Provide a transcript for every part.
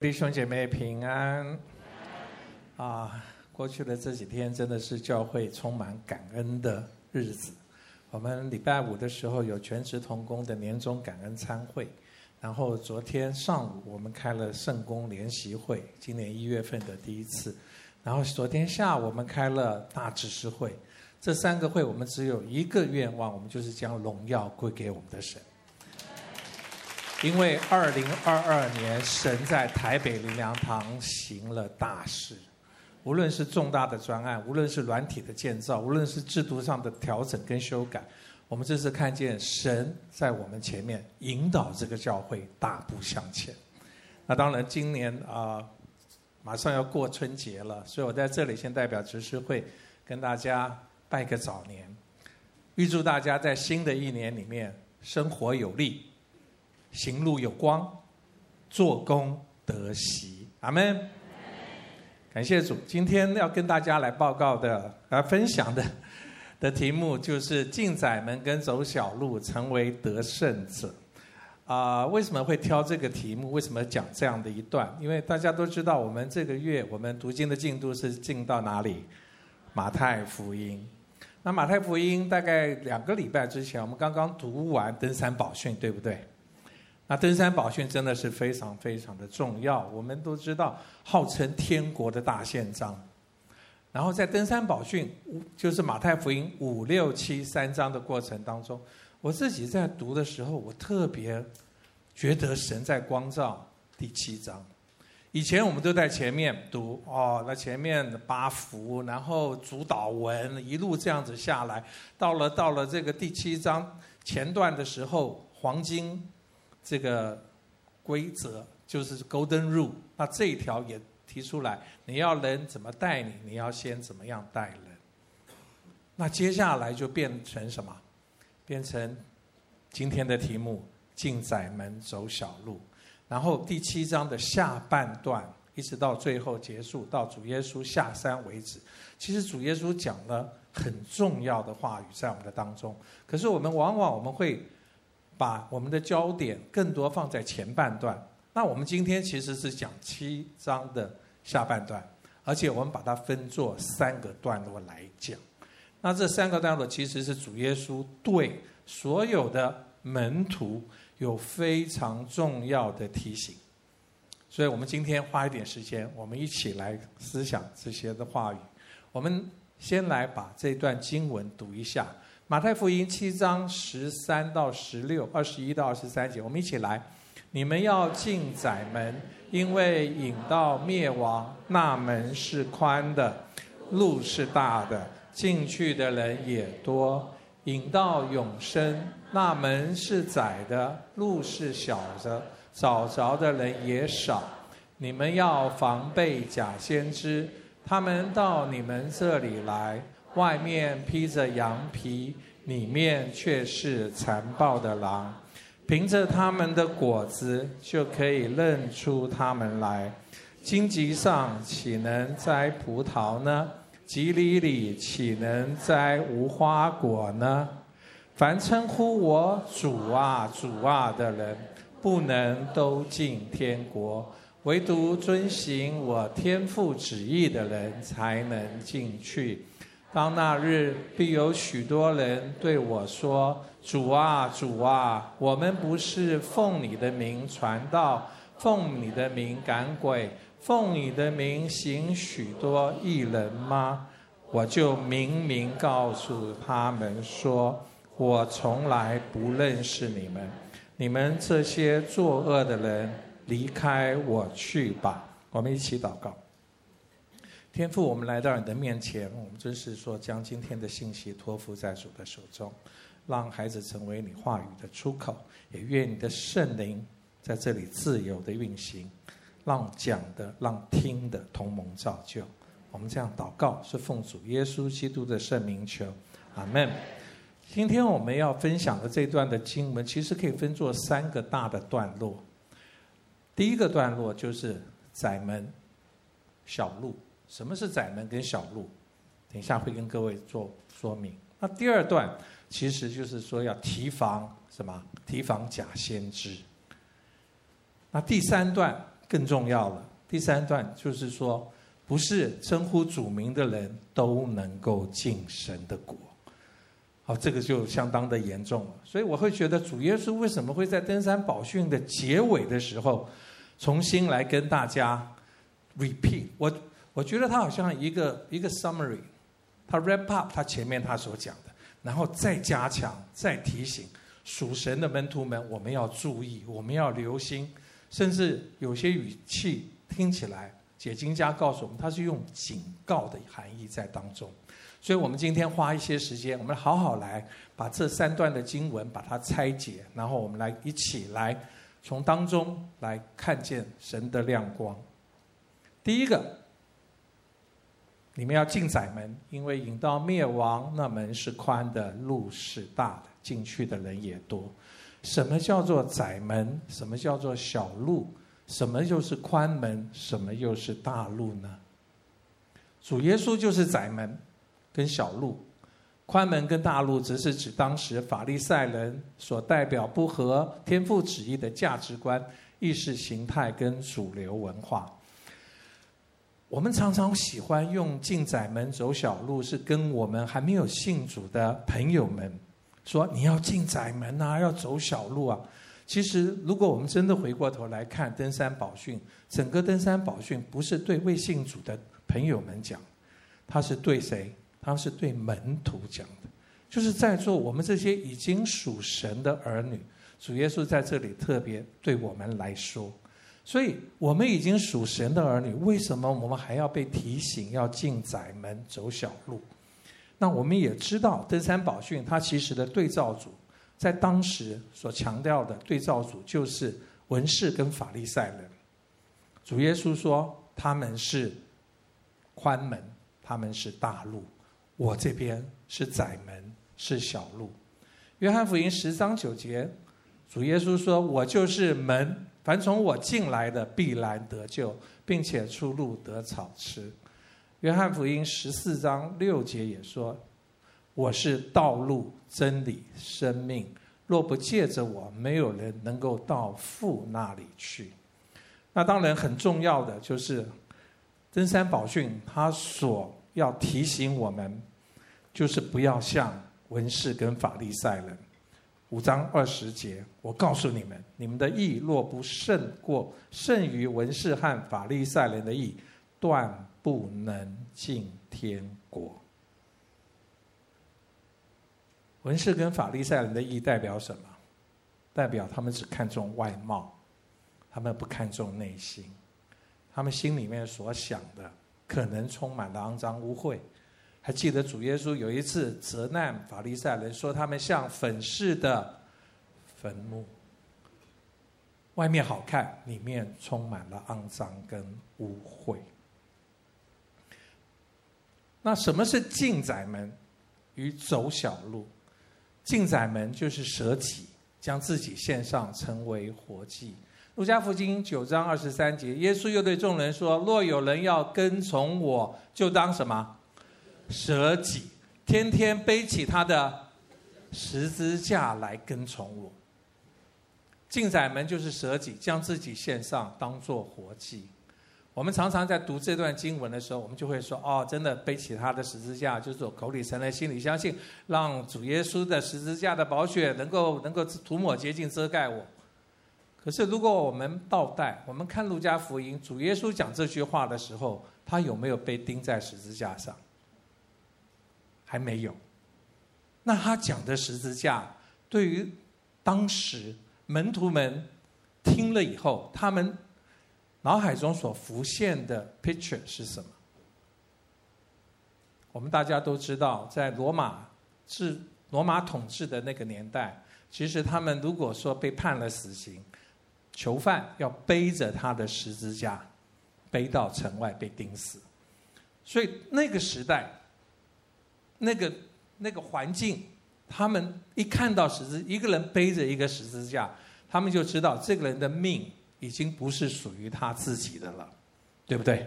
弟兄姐妹平安啊！过去的这几天真的是教会充满感恩的日子。我们礼拜五的时候有全职同工的年终感恩餐会，然后昨天上午我们开了圣工联席会，今年一月份的第一次。然后昨天下午我们开了大执事会，这三个会我们只有一个愿望，我们就是将荣耀归给我们的神。因为二零二二年，神在台北灵粮堂行了大事，无论是重大的专案，无论是软体的建造，无论是制度上的调整跟修改，我们这次看见神在我们前面引导这个教会大步向前。那当然，今年啊、马上要过春节了，所以我在这里先代表执事会跟大家拜个早年，预祝大家在新的一年里面生活有力。行路有光，做工得喜，阿门。感谢主，今天要跟大家来报告的、来分享的 的题目，就是进窄门跟走小路，成为得胜者。啊、为什么会挑这个题目？为什么讲这样的一段？因为大家都知道，我们这个月我们读经的进度是进到哪里？马太福音。那马太福音大概两个礼拜之前，我们刚刚读完登山宝训，对不对？那登山宝训真的是非常非常的重要。我们都知道，号称天国的大宪章。然后在登山宝训，就是马太福音五六七三章的过程当中，我自己在读的时候，我特别觉得神在光照第七章。以前我们都在前面读哦，那前面八福，然后主祷文一路这样子下来，到了到了这个第七章前段的时候，黄金。这个规则就是 Golden Rule，那这一条也提出来，你要人怎么带你，你要先怎么样带人。那接下来就变成什么？变成今天的题目：进窄门走小路。然后第七章的下半段，一直到最后结束，到主耶稣下山为止。其实主耶稣讲了很重要的话语在我们的当中，可是我们往往我们会。把我们的焦点更多放在前半段。那我们今天其实是讲七章的下半段，而且我们把它分作三个段落来讲。那这三个段落其实是主耶稣对所有的门徒有非常重要的提醒。所以我们今天花一点时间，我们一起来思想这些的话语。我们先来把这段经文读一下。马太福音七章十三到十六，二十一到二十三节，我们一起来。你们要进窄门，因为引到灭亡，那门是宽的，路是大的，进去的人也多；引到永生，那门是窄的，路是小的，找着的人也少。你们要防备假先知，他们到你们这里来。外面披着羊皮，里面却是残暴的狼。凭着他们的果子，就可以认出他们来。荆棘上岂能摘葡萄呢？蒺藜里岂能摘无花果呢？凡称呼我主啊、主啊的人，不能都进天国，唯独遵行我天父旨意的人，才能进去。当那日，必有许多人对我说：“主啊，主啊，我们不是奉你的名传道，奉你的名赶鬼，奉你的名行许多异能吗？”我就明明告诉他们说：“我从来不认识你们，你们这些作恶的人，离开我去吧。”我们一起祷告。天父，我们来到你的面前，我们真是说，将今天的信息托付在主的手中，让孩子成为你话语的出口，也愿你的圣灵在这里自由的运行，让讲的、让听的同盟造就。我们这样祷告，是奉主耶稣基督的圣名求，阿门。今天我们要分享的这段的经文，其实可以分作三个大的段落。第一个段落就是窄门、小路。什么是窄门跟小路？等一下会跟各位做说明。那第二段其实就是说要提防什么？提防假先知。那第三段更重要了。第三段就是说，不是称呼主名的人都能够进神的国。好，这个就相当的严重了。所以我会觉得，主耶稣为什么会在登山宝训的结尾的时候，重新来跟大家 repeat？我我觉得他好像一个一个 summary，他 wrap up 他前面他所讲的，然后再加强、再提醒属神的门徒们，我们要注意，我们要留心，甚至有些语气。听起来，解经家告诉我们，他是用警告的含义在当中，所以我们今天花一些时间，我们好好来把这三段的经文把它拆解，然后我们来一起来从当中来看见神的亮光。第一个，你们要进窄门，因为引到灭亡那门是宽的，路是大的，进去的人也多。什么叫做窄门？什么叫做小路？什么又是宽门？什么又是大路呢？主耶稣就是窄门跟小路，宽门跟大路只是指当时法利赛人所代表不合天父旨意的价值观、意识形态跟主流文化。我们常常喜欢用进窄门走小路，是跟我们还没有信主的朋友们说：“你要进窄门啊，要走小路啊。”其实，如果我们真的回过头来看登山宝训，整个登山宝训不是对未信主的朋友们讲，他是对谁？他是对门徒讲的，就是在座我们这些已经属神的儿女，主耶稣在这里特别对我们来说，所以我们已经属神的儿女，为什么我们还要被提醒要进窄门走小路？那我们也知道登山宝训它其实的对照组。在当时所强调的对照组就是文士跟法利赛人。主耶稣说他们是宽门，他们是大路，我这边是窄门，是小路。约翰福音十章九节，主耶稣说：“我就是门，凡从我进来的必然得救，并且出入得草吃。”约翰福音十四章六节也说。我是道路、真理、生命。若不借着我，没有人能够到父那里去。那当然很重要的就是登山宝训，他所要提醒我们，就是不要像文士跟法利赛人。五章二十节，我告诉你们：你们的义若不胜过胜于文士和法利赛人的义，断不能进天国。文士跟法利赛人的义代表什么？代表他们只看重外貌，他们不看重内心，他们心里面所想的可能充满了肮脏污秽。还记得主耶稣有一次责难法利赛人，说他们像粉饰的坟墓，外面好看，里面充满了肮脏跟污秽。那什么是进窄门与走小路？进窄门就是舍己，将自己献上，成为活祭。路加福音九章二十三节，耶稣又对众人说：“若有人要跟从我，就当什么？舍己，天天背起他的十字架来跟从我。”进窄门就是舍己，将自己献上，当做活祭。我们常常在读这段经文的时候，我们就会说：“哦，真的背起他的十字架，就是我口里承认，心里相信，让主耶稣的十字架的宝血能够能够涂抹洁净遮盖我。”可是，如果我们倒带，我们看路加福音，主耶稣讲这句话的时候，他有没有被钉在十字架上？还没有。那他讲的十字架，对于当时门徒们听了以后，他们。脑海中所浮现的 picture 是什么？我们大家都知道，在罗马治罗马统治的那个年代，其实他们如果说被判了死刑，囚犯要背着他的十字架，背到城外被钉死。所以那个时代，那个那个环境，他们一看到十字，一个人背着一个十字架，他们就知道这个人的命。已经不是属于他自己的了，对不对？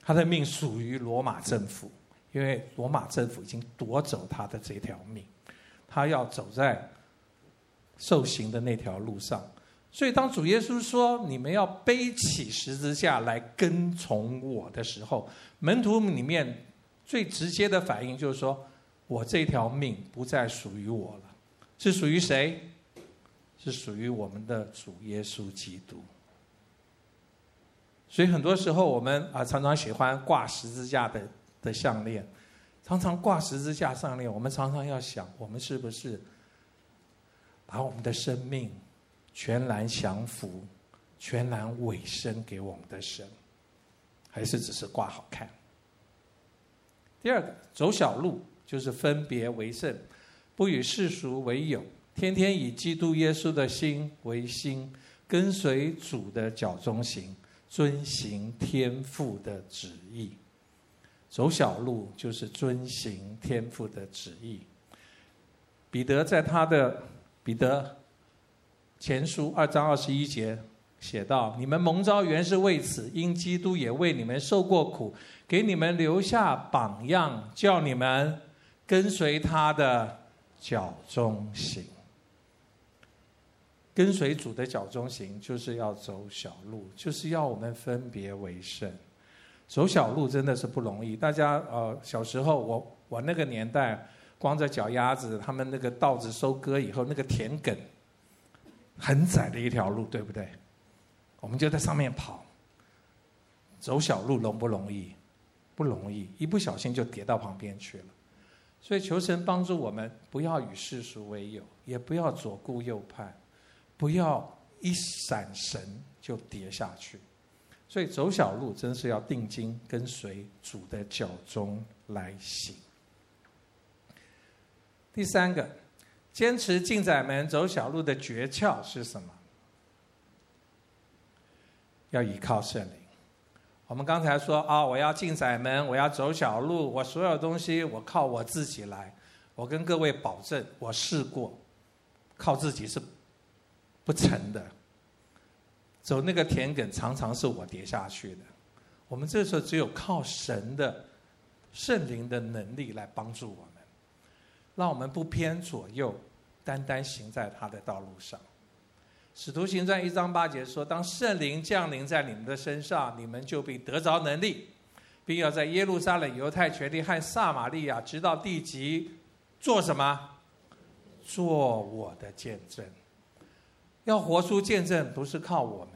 他的命属于罗马政府，因为罗马政府已经夺走他的这条命，他要走在受刑的那条路上。所以当主耶稣说你们要背起十字架来跟从我的时候，门徒里面最直接的反应就是说：我这条命不再属于我了，是属于谁？是属于我们的主耶稣基督。所以很多时候我们啊常常喜欢挂十字架的的项链，常常挂十字架项链，我们常常要想，我们是不是把我们的生命全然降服、全然委身给我们的神，还是只是挂好看？第二个，走小路就是分别为圣，不与世俗为友，天天以基督耶稣的心为心，跟随主的脚踪行，遵行天父的旨意。走小路就是遵行天父的旨意。彼得在他的彼得前书二章二十一节写道：“你们蒙召原是为此，因基督也为你们受过苦，给你们留下榜样，叫你们跟随他的脚踪行。跟随主的脚踪行，就是要走小路，就是要我们分别为圣。走小路真的是不容易。大家呃，小时候我我那个年代，光着脚丫子，他们那个稻子收割以后，那个田埂。”很窄的一条路，对不对？我们就在上面跑。走小路容不容易？不容易，一不小心就跌到旁边去了。所以求神帮助我们，不要与世俗为友，也不要左顾右盼，不要一闪神就跌下去。所以走小路真是要定睛跟随主的脚踪来行。第三个。坚持进窄门走小路的诀窍是什么？要依靠圣灵。我们刚才说啊，我要进窄门，我要走小路，我所有东西我靠我自己来。我跟各位保证，我试过，靠自己是不成的。走那个田埂，常常是我跌下去的。我们这时候只有靠神的圣灵的能力来帮助我们。让我们不偏左右，单单行在他的道路上。使徒行传一章八节说：“当圣灵降临在你们的身上，你们就必得着能力，并要在耶路撒冷、犹太全地和撒玛利亚，直到地极，做什么？做我的见证。要活出见证，不是靠我们。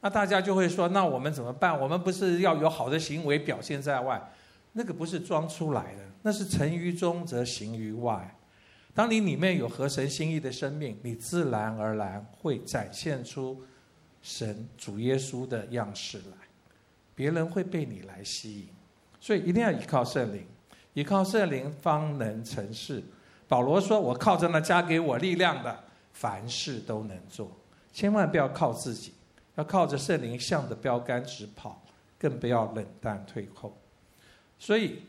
那大家就会说：那我们怎么办？我们不是要有好的行为表现在外？那个不是装出来的。”那是成于中则行于外。当你里面有合神心意的生命，你自然而然会展现出神主耶稣的样式来，别人会被你来吸引。所以一定要依靠圣灵，依靠圣灵方能成事。保罗说：“我靠着那加给我力量的，凡事都能做。”千万不要靠自己，要靠着圣灵向着标杆直跑，更不要冷淡退后。所以。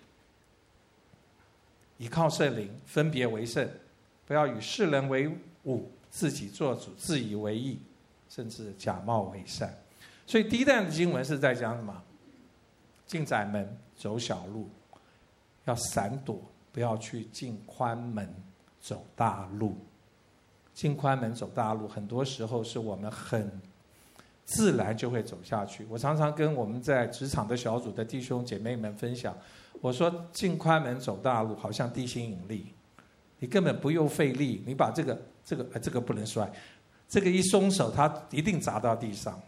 依靠圣灵，分别为圣，不要与世人为伍，自己做主，自以为义，甚至假冒为善。所以第一段的经文是在讲什么？进窄门，走小路，要闪躲，不要去进宽门，走大路。进宽门走大路，很多时候是我们很自然就会走下去。我常常跟我们在职场的小组的弟兄姐妹们分享。我说进宽门走大路，好像地心引力，你根本不用费力，你把这个这个这个不能摔，这个一松手，它一定砸到地上。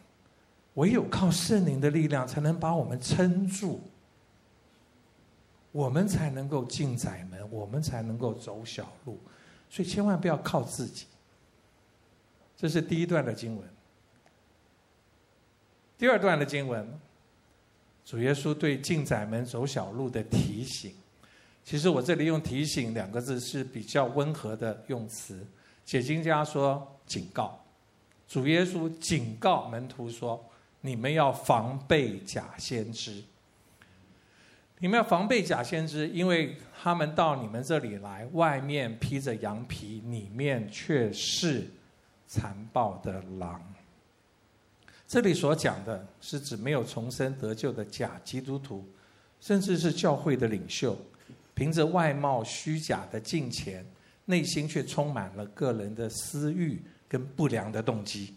唯有靠圣灵的力量，才能把我们撑住，我们才能够进窄门，我们才能够走小路。所以千万不要靠自己。这是第一段的经文，第二段的经文。主耶稣对进窄门走小路的提醒，其实我这里用“提醒”两个字是比较温和的用词。解经家说警告，主耶稣警告门徒说：“你们要防备假先知，你们要防备假先知，因为他们到你们这里来，外面披着羊皮，里面却是残暴的狼。”这里所讲的是指没有重生得救的假基督徒，甚至是教会的领袖，凭着外貌虚假的敬虔，内心却充满了个人的私欲跟不良的动机。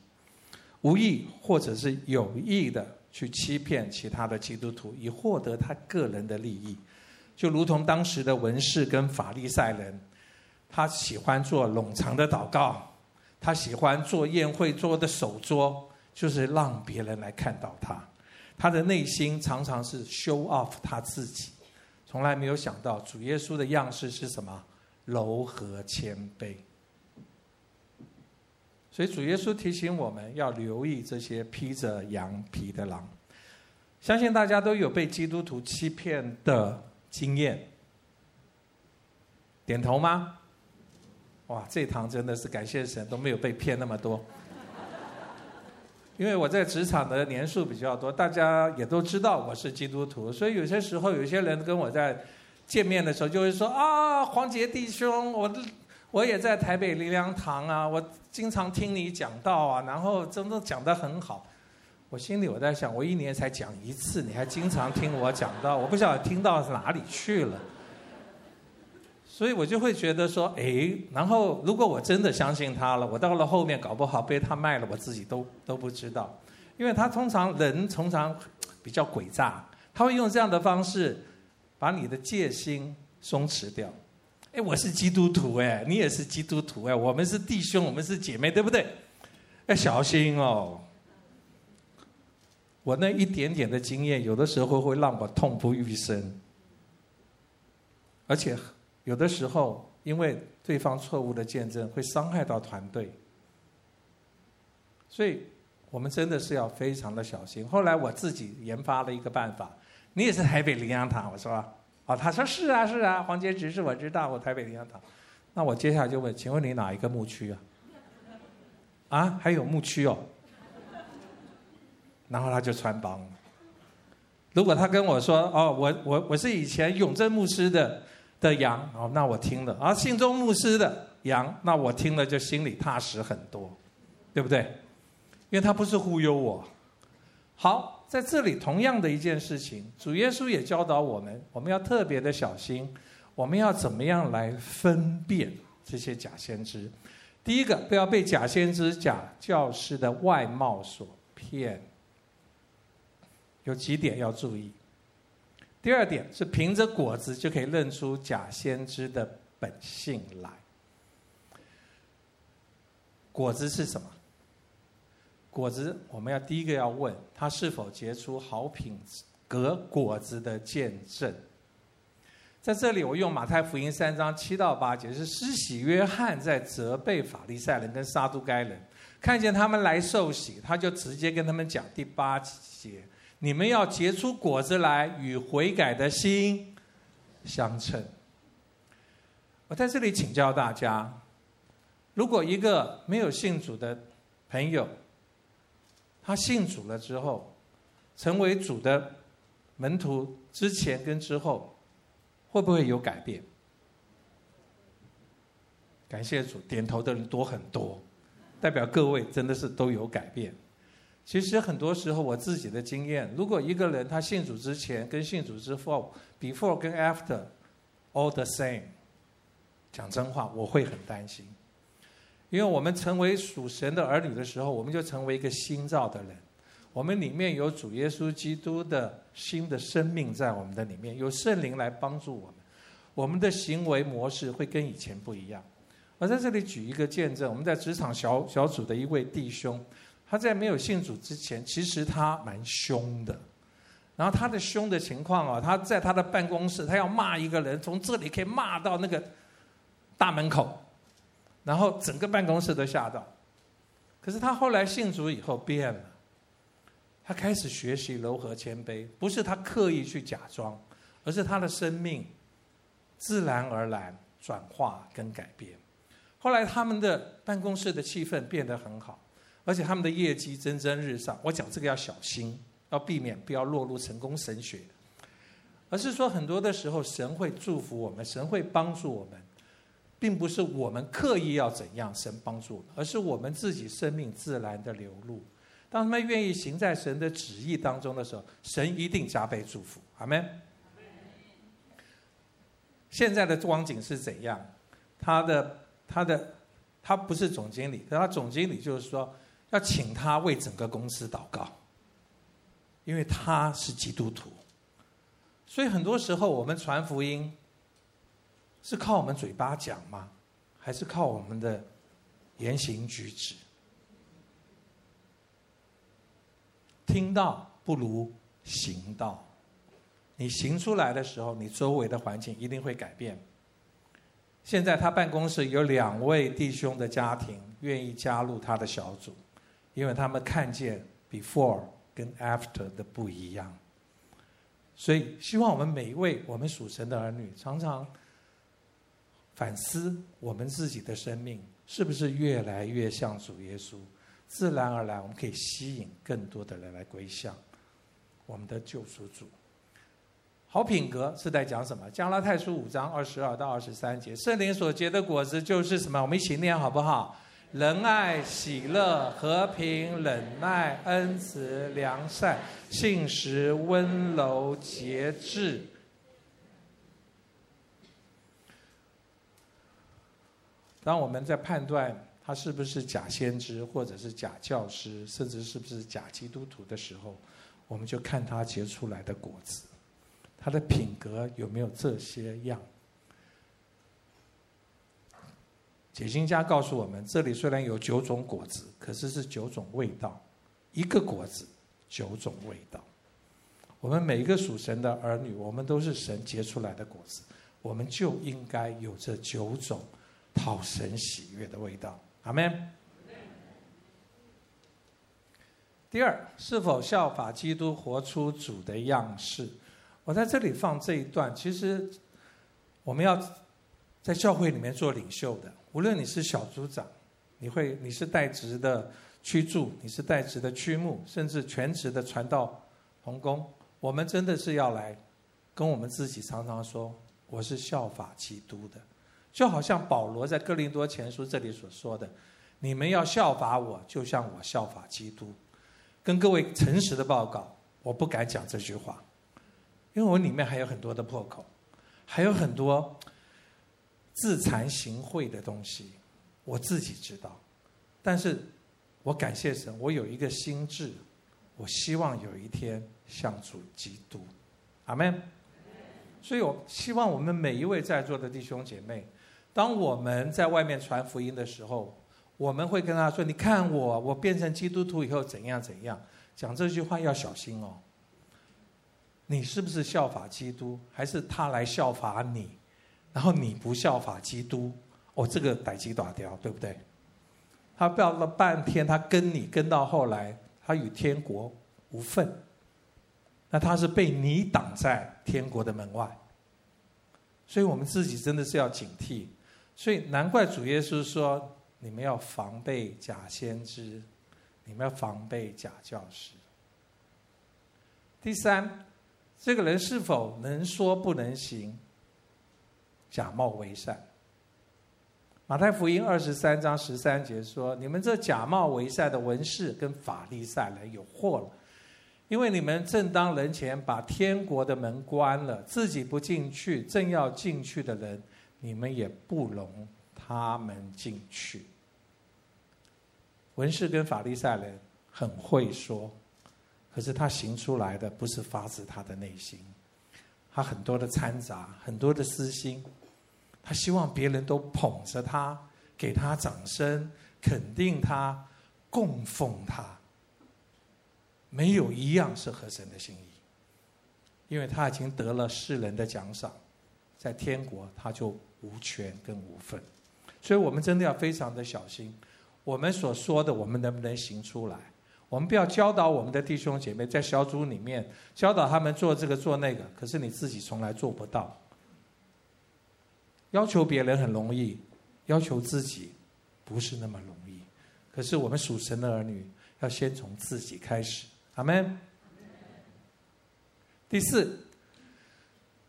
无意或者是有意的去欺骗其他的基督徒，以获得他个人的利益，就如同当时的文士跟法利赛人，他喜欢做冗长的祷告，他喜欢做宴会桌的首桌，就是让别人来看到他，他的内心常常是 show off 他自己，从来没有想到主耶稣的样式是什么？柔和谦卑。所以主耶稣提醒我们要留意这些披着羊皮的狼。相信大家都有被基督徒欺骗的经验，点头吗？哇，这堂真的是感谢神，都没有被骗那么多。因为我在职场的年数比较多，大家也都知道我是基督徒，所以有些时候有些人跟我在见面的时候就会说啊，黄杰弟兄，我。我也在台北灵粮堂啊，我经常听你讲道啊，然后真的讲得很好。我心里我在想，我一年才讲一次，你还经常听我讲道，我不晓得听到哪里去了。所以我就会觉得说，哎，然后如果我真的相信他了，我到了后面搞不好被他卖了，我自己都都不知道。因为他通常人通常比较诡诈，他会用这样的方式把你的戒心松弛掉。哎，我是基督徒哎，你也是基督徒哎，我们是弟兄，我们是姐妹，对不对？要小心哦。我那一点点的经验，有的时候会让我痛不欲生，而且有的时候因为对方错误的见证，会伤害到团队，所以我们真的是要非常的小心。后来我自己研发了一个办法，你也是台北灵粮堂，我说。哦，他说是啊是啊，黄杰执事我知道，我台北灵粮堂。那我接下来就问，请问你哪一个牧区啊？啊，还有牧区哦。然后他就穿帮了。如果他跟我说，哦，我我我是以前永正牧师的的羊，哦，那我听了；啊，信中牧师的羊，那我听了就心里踏实很多，对不对？因为他不是忽悠我。好。在这里，同样的一件事情，主耶稣也教导我们，我们要特别的小心，我们要怎么样来分辨这些假先知？第一个，不要被假先知、假教师的外貌所骗。有几点要注意。第二点是凭着果子就可以认出假先知的本性来。果子是什么？果子，我们要第一个要问他是否结出好品格果子的见证。在这里，我用马太福音三章七到八节，是施洗约翰在责备法利赛人跟撒都该人，看见他们来受洗，他就直接跟他们讲第八节：你们要结出果子来，与悔改的心相称。我在这里请教大家，如果一个没有信主的朋友，他信主了之后，成为主的门徒之前跟之后，会不会有改变？感谢主，点头的人多很多，代表各位真的是都有改变。其实很多时候我自己的经验，如果一个人他信主之前跟信主之后，before 跟 after all the same，讲真话，我会很担心。因为我们成为属神的儿女的时候，我们就成为一个新造的人。我们里面有主耶稣基督的新的生命在我们的里面，有圣灵来帮助我们。我们的行为模式会跟以前不一样。我在这里举一个见证：我们在职场小小组的一位弟兄，他在没有信主之前，其实他蛮凶的。然后他的凶的情况啊，他在他的办公室，他要骂一个人，从这里可以骂到那个大门口。然后整个办公室都吓到，可是他后来信主以后变了，他开始学习柔和谦卑，不是他刻意去假装，而是他的生命自然而然转化跟改变。后来他们的办公室的气氛变得很好，而且他们的业绩蒸蒸日上。我讲这个要小心，要避免不要落入成功神学，而是说很多的时候神会祝福我们，神会帮助我们。并不是我们刻意要怎样，神帮助，而是我们自己生命自然的流露。当他们愿意行在神的旨意当中的时候，神一定加倍祝福。阿门。现在的光景是怎样？他的他的他不是总经理，他总经理就是说，要请他为整个公司祷告，因为他是基督徒。所以很多时候我们传福音是靠我们嘴巴讲吗？还是靠我们的言行举止？听到不如行道。你行出来的时候，你周围的环境一定会改变。现在他办公室有两位弟兄的家庭愿意加入他的小组，因为他们看见 before 跟 after 的不一样。所以希望我们每一位我们属神的儿女，常常反思我们自己的生命是不是越来越像主耶稣，自然而然我们可以吸引更多的人来归向我们的救赎主。好品格是在讲什么？加拉太书五章二十二到二十三节，圣灵所结的果子就是什么？我们一起念好不好？仁爱、喜乐、和平、忍耐、恩慈、良善、信实、温柔、节制。当我们在判断他是不是假先知，或者是假教师，甚至是不是假基督徒的时候，我们就看他结出来的果子。他的品格有没有这些样？解经家告诉我们，这里虽然有九种果子，可是是九种味道，一个果子九种味道。我们每一个属神的儿女，我们都是神结出来的果子，我们就应该有这九种讨神喜悦的味道。阿门。第二，是否效法基督，活出主的样式？我在这里放这一段，其实我们要在教会里面做领袖的，无论你是小组长，你会你是代职的区助，你是代职的区牧，甚至全职的传道同工，我们真的是要来跟我们自己常常说，我是效法基督的，就好像保罗在哥林多前书这里所说的，你们要效法我，就像我效法基督。跟各位诚实的报告，我不敢讲这句话。因为我里面还有很多的破口，还有很多自惭形秽的东西，我自己知道。但是，我感谢神，我有一个心志，我希望有一天向主基督，阿门。所以我希望我们每一位在座的弟兄姐妹，当我们在外面传福音的时候，我们会跟他说：“你看我，我变成基督徒以后怎样怎样。”讲这句话要小心哦。你是不是效法基督，还是他来效法你？然后你不效法基督，哦，这个逮鸡打掉，对不对？他不要了半天，他跟你跟到后来，他与天国无份。那他是被你挡在天国的门外。所以我们自己真的是要警惕。所以难怪主耶稣说：你们要防备假先知，你们要防备假教师。第三。这个人是否能说不能行？假冒为善。马太福音二十三章十三节说：“你们这假冒为善的文士跟法利赛人有祸了，因为你们正当人前把天国的门关了，自己不进去，正要进去的人，你们也不容他们进去。”文士跟法利赛人很会说。可是他行出来的不是发自他的内心，他很多的掺杂，很多的私心，他希望别人都捧着他，给他掌声，肯定他，供奉他。没有一样是合神的心意，因为他已经得了世人的奖赏，在天国他就无权跟无份。所以我们真的要非常的小心，我们所说的，我们能不能行出来？我们不要教导我们的弟兄姐妹在小组里面教导他们做这个做那个，可是你自己从来做不到。要求别人很容易，要求自己不是那么容易。可是我们属神的儿女要先从自己开始。阿门。第四，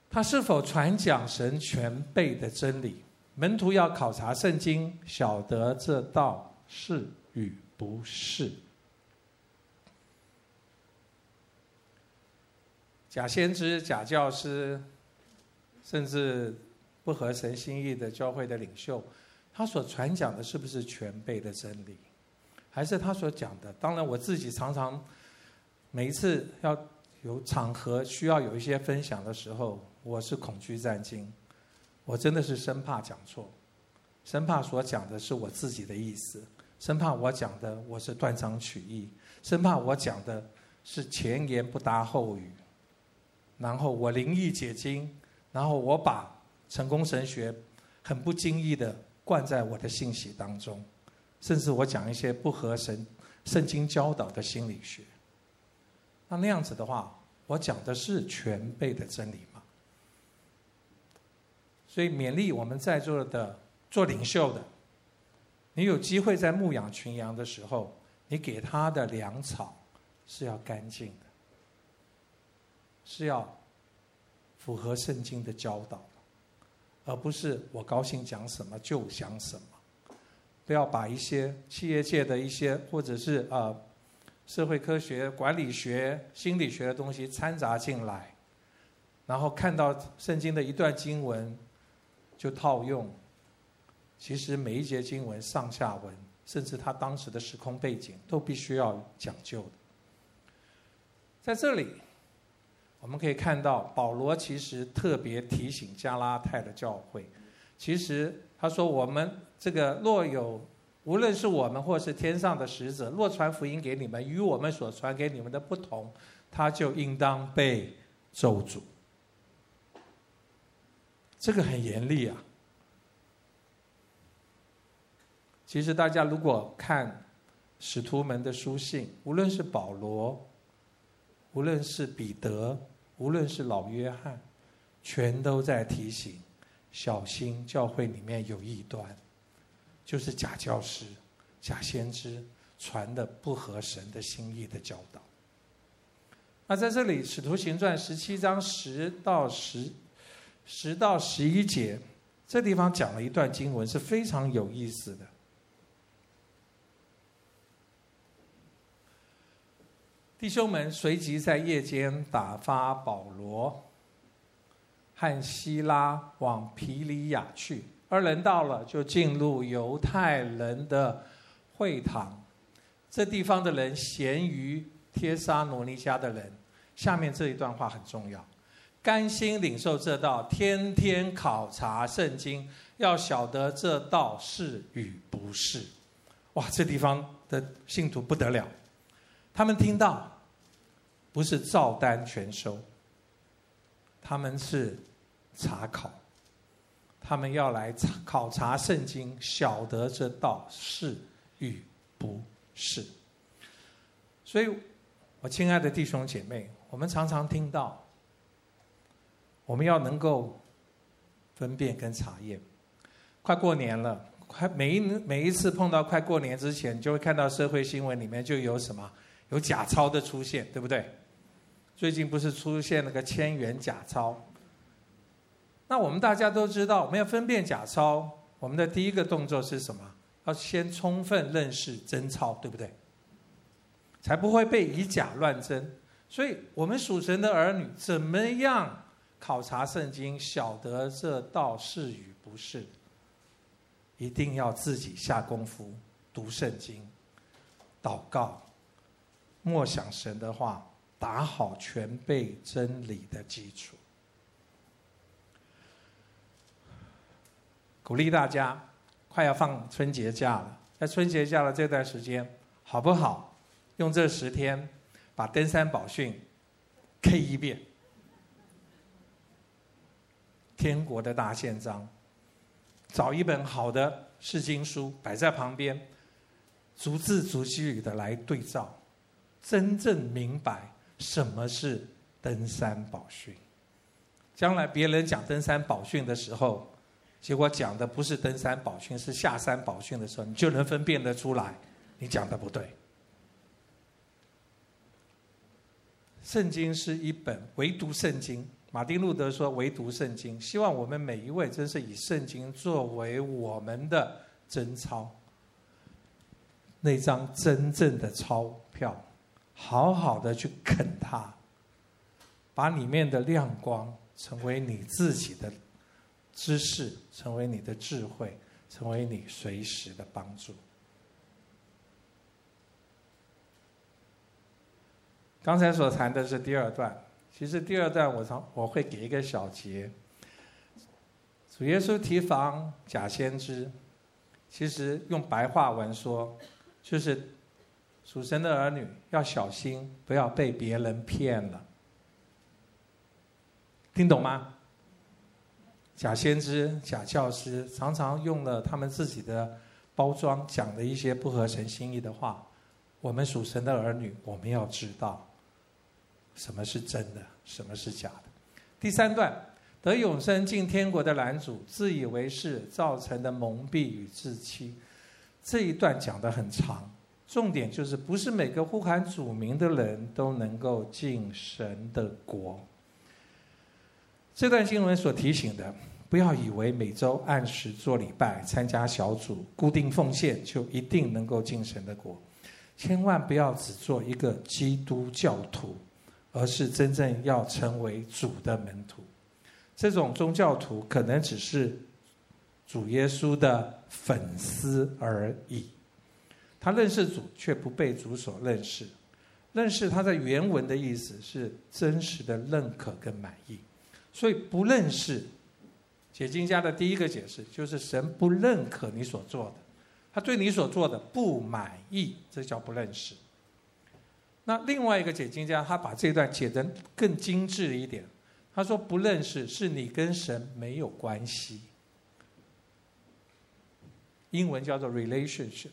他是否传讲神全备的真理？门徒要考察圣经，晓得这道是与不是。假先知、假教师，甚至不合神心意的教会的领袖，他所传讲的是不是全备的真理？还是他所讲的？当然，我自己常常每一次要有场合需要有一些分享的时候，我是恐惧战惊，我真的是生怕讲错，生怕所讲的是我自己的意思，生怕我讲的我是断章取义，生怕我讲的是前言不搭后语，然后我灵意解经，然后我把成功神学很不经意的灌在我的信息当中。甚至我讲一些不合神圣经教导的心理学，那那样子的话，我讲的是全备的真理吗？所以勉励我们在座的做领袖的，你有机会在牧养群羊的时候，你给他的粮草是要干净的，是要符合圣经的教导，而不是我高兴讲什么就讲什么。不要把一些企业界的一些，或者是呃社会科学、管理学、心理学的东西掺杂进来，然后看到圣经的一段经文就套用。其实每一节经文上下文，甚至他当时的时空背景，都必须要讲究的。在这里，我们可以看到保罗其实特别提醒加拉太的教会，其实。他说：“我们这个若有，无论是我们或是天上的使者，若传福音给你们，与我们所传给你们的不同，他就应当被咒诅。”这个很严厉啊。其实大家如果看使徒们的书信，无论是保罗，无论是彼得，无论是老约翰，全都在提醒。小心，教会里面有异端，就是假教师、假先知传的不合神的心意的教导。那在这里，《使徒行传》十七章十到十十到十一节，这地方讲了一段经文，是非常有意思的。弟兄们随即在夜间打发保罗。和西拉往皮里亚去，二人到了，就进入犹太人的会堂。这地方的人咸于帖撒罗尼迦的人。下面这一段话很重要：甘心领受这道，天天考察圣经，要晓得这道是与不是。哇，这地方的信徒不得了，他们听到不是照单全收，他们是。查考，他们要来考察圣经，晓得这道是与不是。所以，我亲爱的弟兄姐妹，我们常常听到，我们要能够分辨跟查验。快过年了，快每一每一次碰到快过年之前，就会看到社会新闻里面就有什么有假钞的出现，对不对？最近不是出现了个千元假钞？那我们大家都知道，我们要分辨假钞，我们的第一个动作是什么？要先充分认识真钞，对不对？才不会被以假乱真。所以，我们属神的儿女怎么样考察圣经，晓得这道是与不是？一定要自己下功夫读圣经、祷告、默想神的话，打好全备真理的基础。鼓励大家，快要放春节假了，在春节假的这段时间，好不好？用这十天，把登山宝训 K 一遍，天国的大宪章，找一本好的释经书摆在旁边，逐字逐句的来对照，真正明白什么是登山宝训。将来别人讲登山宝训的时候，结果讲的不是登山宝训，是下山宝训的时候，你就能分辨得出来，你讲的不对。圣经是一本唯独圣经，马丁路德说唯独圣经，希望我们每一位真是以圣经作为我们的真钞，那张真正的钞票，好好的去啃它把里面的亮光成为你自己的知识成为你的智慧成为你随时的帮助。刚才所谈的是第二段其实第二段我常我会给一个小结。主耶稣提防假先知其实用白话文说就是属神的儿女要小心，不要被别人骗了。听懂吗？假先知、假教师常常用了他们自己的包装，讲的一些不合神心意的话。我们属神的儿女，我们要知道什么是真的，什么是假的。第三段，得永生进天国的拦阻，自以为是造成的蒙蔽与自欺。这一段讲得很长，重点就是不是每个呼喊主名的人都能够进神的国。这段经文所提醒的，不要以为每周按时做礼拜、参加小组、固定奉献，就一定能够进神的国。千万不要只做一个基督教徒，而是真正要成为主的门徒。这种宗教徒可能只是主耶稣的粉丝而已，他认识主，却不被主所认识。认识他在原文的意思是真实的认可跟满意。所以不认识，解经家的第一个解释就是神不认可你所做的，他对你所做的不满意，这叫不认识。那另外一个解经家他把这段解得更精致一点，他说不认识是你跟神没有关系，英文叫做 relationship，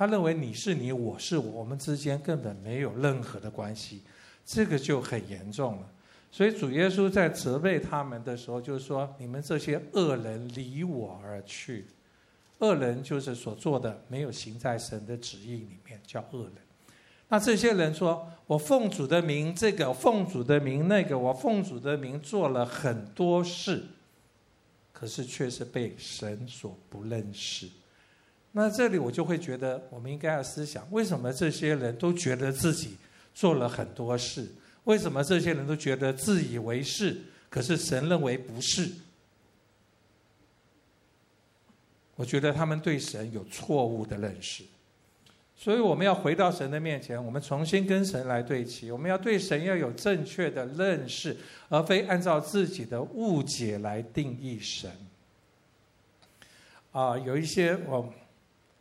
他认为你是你，我是我，我们之间根本没有任何的关系，这个就很严重了。所以主耶稣在责备他们的时候，就是说：“你们这些恶人离我而去。”恶人就是所做的没有行在神的旨意里面，叫恶人。那这些人说：“我奉主的名，这个奉主的名，那个我奉主的名做了很多事，可是却是被神所不认识。”那这里我就会觉得，我们应该要思想：为什么这些人都觉得自己做了很多事？为什么这些人都觉得自以为是？可是神认为不是。我觉得他们对神有错误的认识，所以我们要回到神的面前，我们重新跟神来对齐。我们要对神要有正确的认识，而非按照自己的误解来定义神。啊，有一些我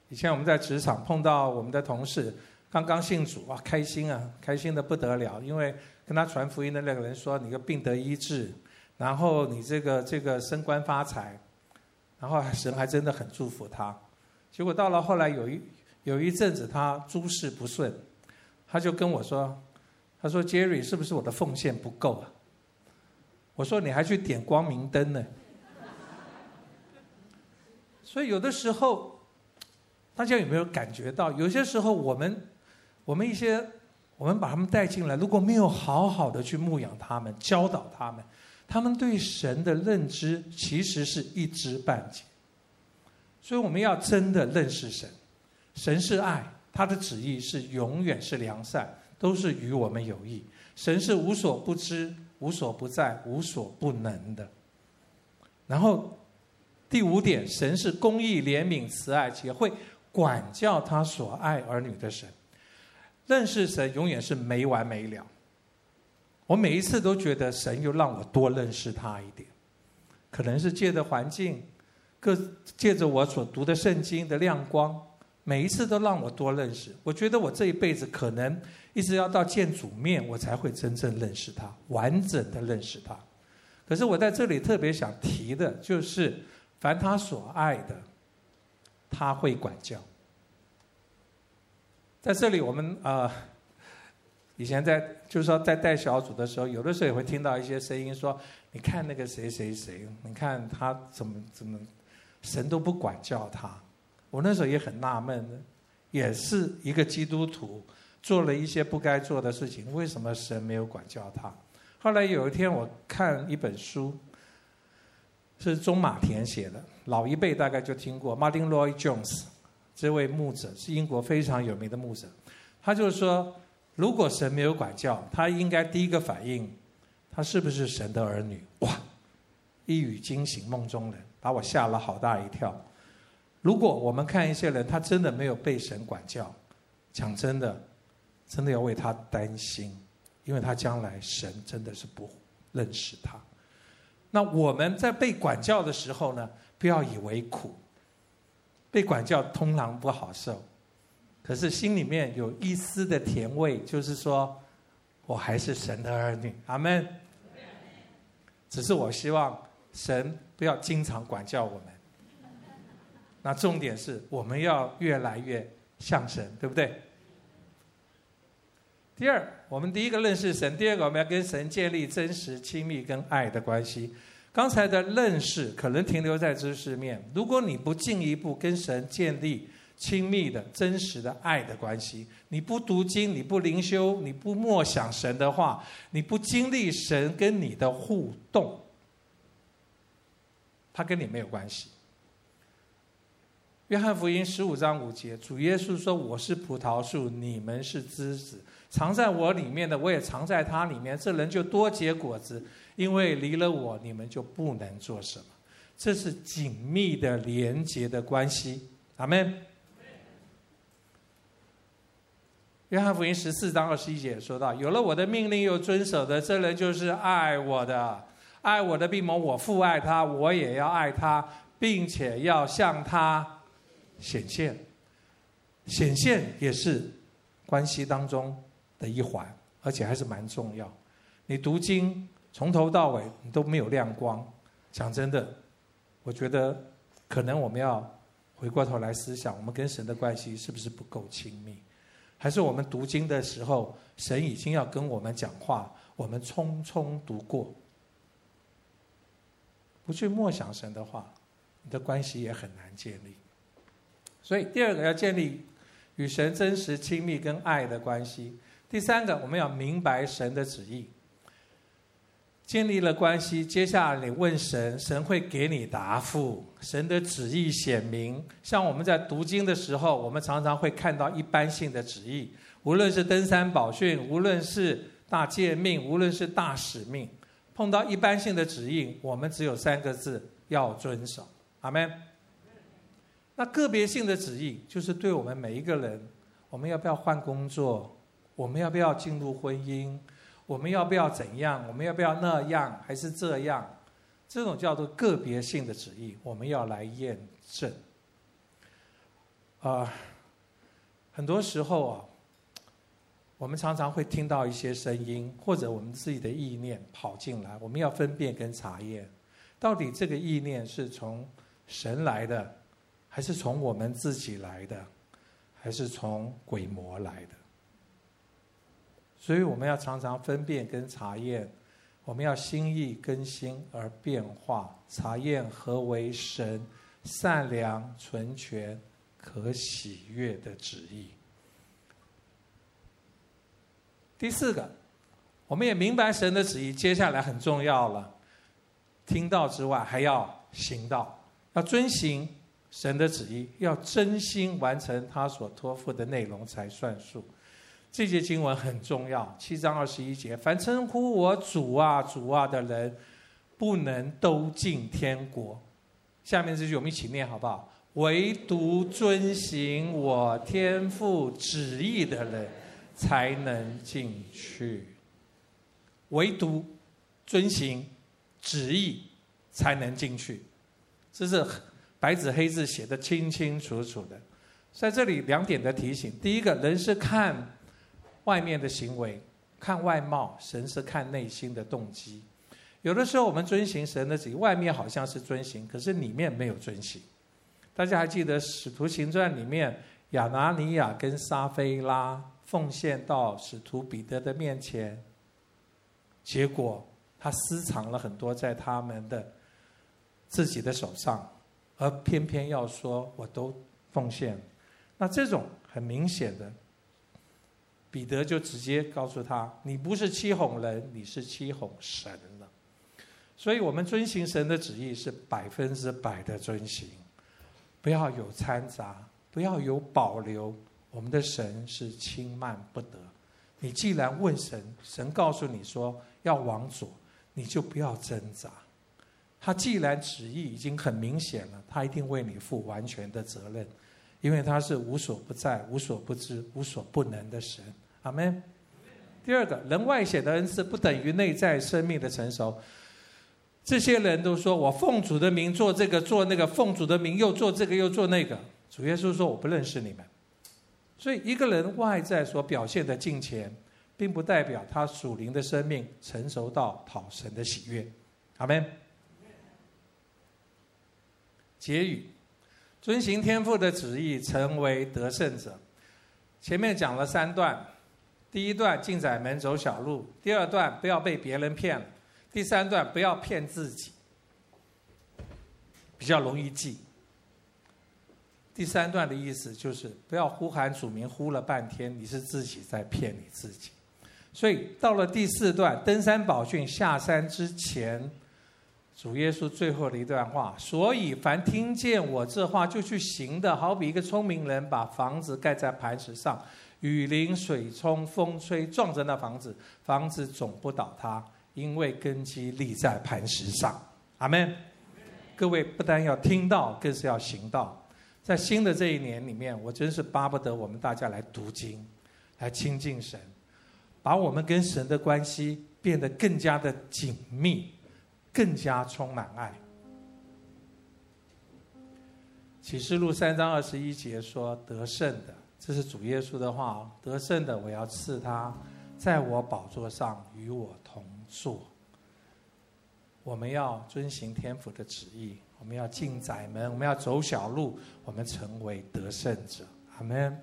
以前我们在职场碰到我们的同事。刚刚信主哇，开心啊，开心的不得了！因为跟他传福音的那个人说，你的病得医治，然后你这个这个升官发财，然后神还真的很祝福他。结果到了后来有一有一阵子他诸事不顺，他就跟我说，他说：“Jerry，是不是我的奉献不够啊？”我说：“你还去点光明灯呢。”所以有的时候，大家有没有感觉到，有些时候我们。我们一些，我们把他们带进来，如果没有好好的去牧养他们、教导他们，他们对神的认知其实是一知半解。所以我们要真的认识神，神是爱，他的旨意是永远是良善，都是与我们有益。神是无所不知、无所不在、无所不能的。然后第五点，神是公义、怜悯、慈爱，且会管教他所爱儿女的神。认识神永远是没完没了。我每一次都觉得神又让我多认识他一点，可能是借着环境，各借着我所读的圣经的亮光，每一次都让我多认识。我觉得我这一辈子可能一直要到见主面，我才会真正认识他，完整的认识他。可是我在这里特别想提的就是，凡他所爱的，他会管教。在这里，我们啊、以前在就是说在带小组的时候，有的时候也会听到一些声音说：“你看那个谁谁谁，你看他怎么怎么，神都不管教他。”我那时候也很纳闷，也是一个基督徒，做了一些不该做的事情，为什么神没有管教他？后来有一天，我看一本书，是中马田写的，老一辈大概就听过 Martyn Roy Jones。这位牧者是英国非常有名的牧者，他就是说，如果神没有管教，他应该第一个反应，他是不是神的儿女？哇！一语惊醒梦中人，把我吓了好大一跳。如果我们看一些人，他真的没有被神管教，讲真的，真的要为他担心，因为他将来神真的是不认识他。那我们在被管教的时候呢，不要以为苦。被管教通常不好受，可是心里面有一丝的甜味，就是说我还是神的儿女，阿门。只是我希望神不要经常管教我们。那重点是我们要越来越像神，对不对？第二，我们第一个认识神；第二个，我们要跟神建立真实、亲密跟爱的关系。刚才的认识可能停留在知识面，如果你不进一步跟神建立亲密的、真实的爱的关系，你不读经，你不灵修，你不默想神的话，你不经历神跟你的互动，他跟你没有关系。约翰福音十五章五节，主耶稣说：“我是葡萄树，你们是枝子，藏在我里面的，我也藏在他里面，这人就多结果子。”因为离了我，你们就不能做什么。这是紧密的连结的关系。阿门。约翰福音十四章二十一节说到：“有了我的命令又遵守的，这人就是爱我的。爱我的，必蒙我父爱他，我也要爱他，并且要向他显现。显现也是关系当中的一环，而且还是蛮重要。你读经。从头到尾你都没有亮光，讲真的，我觉得可能我们要回过头来思想，我们跟神的关系是不是不够亲密？还是我们读经的时候，神已经要跟我们讲话，我们匆匆读过，不去默想神的话，你的关系也很难建立。所以第二个要建立与神真实亲密跟爱的关系，第三个我们要明白神的旨意。建立了关系，接下来你问神，神会给你答复。神的旨意显明，像我们在读经的时候，我们常常会看到一般性的旨意，无论是登山宝训，无论是大诫命，无论是大使命，碰到一般性的旨意，我们只有三个字：要遵守。阿门。那个别性的旨意，就是对我们每一个人，我们要不要换工作？我们要不要进入婚姻？我们要不要怎样？我们要不要那样？还是这样？这种叫做个别性的旨意，我们要来验证。啊、很多时候啊，我们常常会听到一些声音，或者我们自己的意念跑进来，我们要分辨跟查验，到底这个意念是从神来的，还是从我们自己来的，还是从鬼魔来的？所以我们要常常分辨跟查验，我们要心意更新而变化，查验何为神善良、纯全、可喜悦的旨意。第四个，我们也明白神的旨意，接下来很重要了，听到之外还要行道，要遵行神的旨意，要真心完成他所托付的内容才算数。这节经文很重要，七章二十一节：凡称呼我主啊、主啊的人，不能都进天国。下面这句我们一起念好不好？唯独遵行我天父旨意的人，才能进去。唯独遵行旨意，才能进去。这是白纸黑字写的清清楚楚的。在这里两点的提醒：第一个人是看。外面的行为看外貌，神是看内心的动机。有的时候我们遵行神的旨意，外面好像是遵行，可是里面没有遵行。大家还记得《使徒行传》里面亚拿尼亚跟撒非拉奉献到使徒彼得的面前，结果他私藏了很多在他们的自己的手上，而偏偏要说我都奉献。那这种很明显的。彼得就直接告诉他：“你不是欺哄人，你是欺哄神了。”所以，我们遵行神的旨意是百分之百的遵行，不要有掺杂，不要有保留。我们的神是轻慢不得。你既然问神，神告诉你说要往左，你就不要挣扎。他既然旨意已经很明显了，他一定为你负完全的责任。因为他是无所不在、无所不知、无所不能的神，阿门。第二个人外显的恩赐不等于内在生命的成熟。这些人都说我奉主的名做这个做那个，奉主的名又做这个又做那个。主耶稣说我不认识你们。所以一个人外在所表现的敬虔，并不代表他属灵的生命成熟到讨神的喜悦。阿门。结语：遵行天父的旨意，成为得胜者。前面讲了三段。第一段进窄门走小路，第二段不要被别人骗了，第三段不要骗自己，比较容易记。第三段的意思就是不要呼喊主名呼了半天，你是自己在骗你自己。所以到了第四段登山宝训下山之前，主耶稣最后的一段话：所以凡听见我这话就去行的，好比一个聪明人把房子盖在磐石上。雨淋、水冲、风吹，撞着那房子，房子总不倒塌，因为根基立在磐石上。阿门。各位不但要听到，更是要行道。在新的这一年里面，我真是巴不得我们大家来读经，来亲近神，把我们跟神的关系变得更加的紧密，更加充满爱。启示录三章二十一节说：“得胜的。”这是主耶稣的话，得胜的我要赐他，在我宝座上与我同坐。我们要遵行天父的旨意，我们要进窄门，我们要走小路，我们成为得胜者。阿门。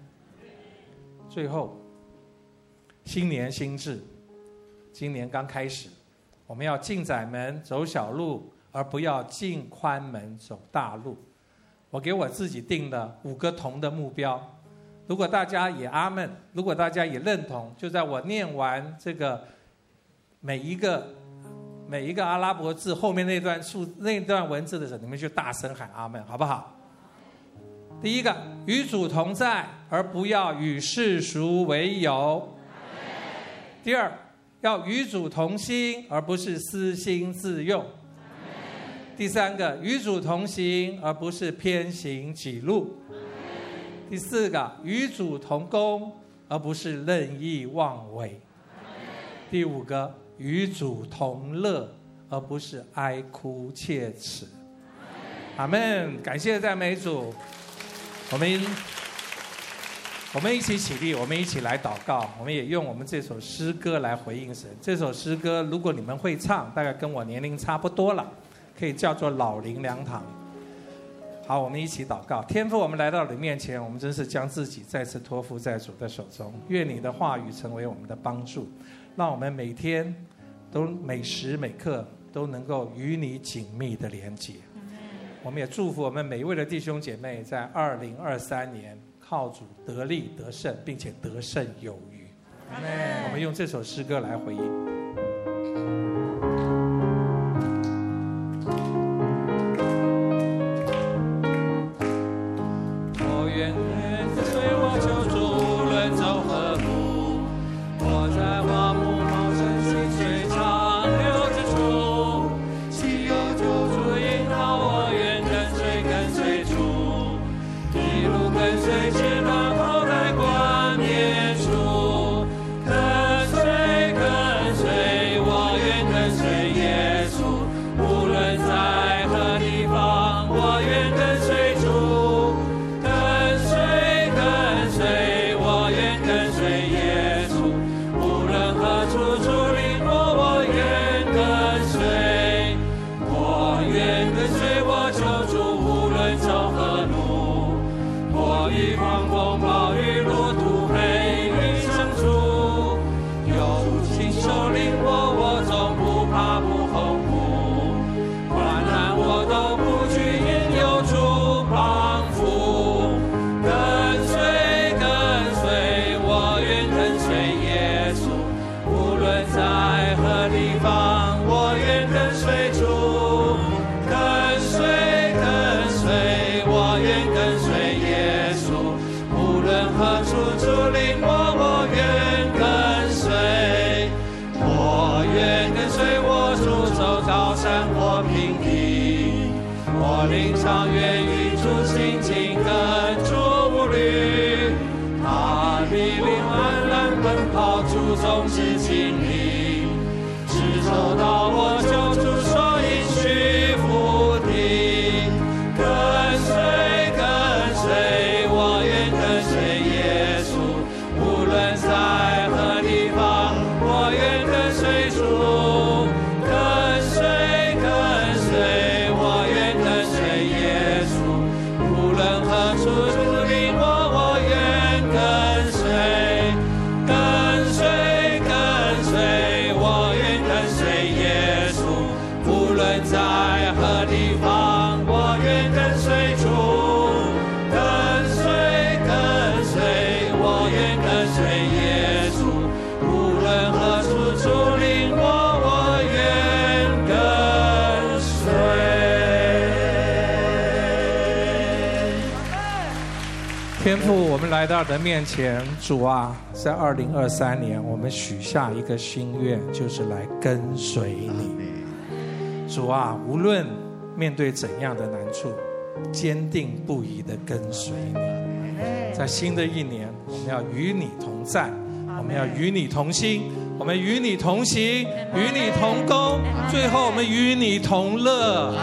最后，新年新志，今年刚开始，我们要进窄门走小路，而不要进宽门走大路。我给我自己定了五个同的目标。如果大家也阿门，如果大家也认同，就在我念完这个每一个每一个阿拉伯字后面那段数那段文字的时候，你们就大声喊阿门，好不好？第一个，与主同在，而不要与世俗为友。第二，要与主同心，而不是私心自用。第三个，与主同行，而不是偏行己路。第四个，与主同工，而不是任意妄为。第五个，与主同乐，而不是哀哭切齿。阿门！感谢赞美主。我们我们一起起立，我们一起来祷告。我们也用我们这首诗歌来回应神。这首诗歌，如果你们会唱，大概跟我年龄差不多了，可以叫做《老灵粮堂》。好，我们一起祷告。天父，我们来到你面前，我们真是将自己再次托付在主的手中。愿你的话语成为我们的帮助，让我们每天都每时每刻都能够与你紧密的连接。我们也祝福我们每一位的弟兄姐妹，在二零二三年靠主得力得胜，并且得胜有余。我们用这首诗歌来回应。天父，我们来到你的面前，主啊，在二零二三年，我们许下一个心愿，就是来跟随你。主啊，无论面对怎样的难处，坚定不移的跟随你。在新的一年，我们要与你同在，我们要与你同心，我们与你同行，与你同工，最后我们与你同乐。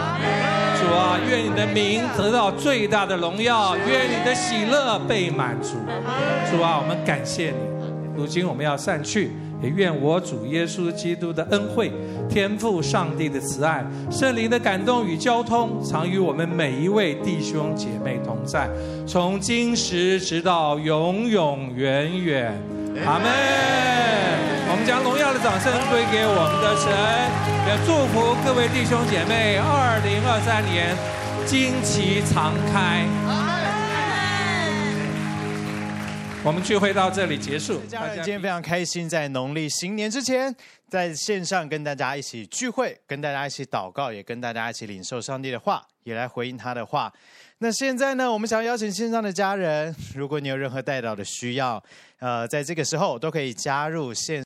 主啊，愿你的名得到最大的荣耀，愿你的喜乐被满足。主啊，我们感谢你。如今我们要散去，也愿我主耶稣基督的恩惠、天赋上帝的慈爱、圣灵的感动与交通，常与我们每一位弟兄姐妹同在，从今时直到永永远远。阿门。我们将荣耀的掌声归给我们的神。也祝福各位弟兄姐妹，二零二三年旌旗常开。我们聚会到这里结束。家人今天非常开心，在农历新年之前，在线上跟大家一起聚会，跟大家一起祷告，也跟大家一起领受上帝的话，也来回应他的话。那现在呢，我们想要邀请线上的家人，如果你有任何代导的需要，呃，在这个时候都可以加入线。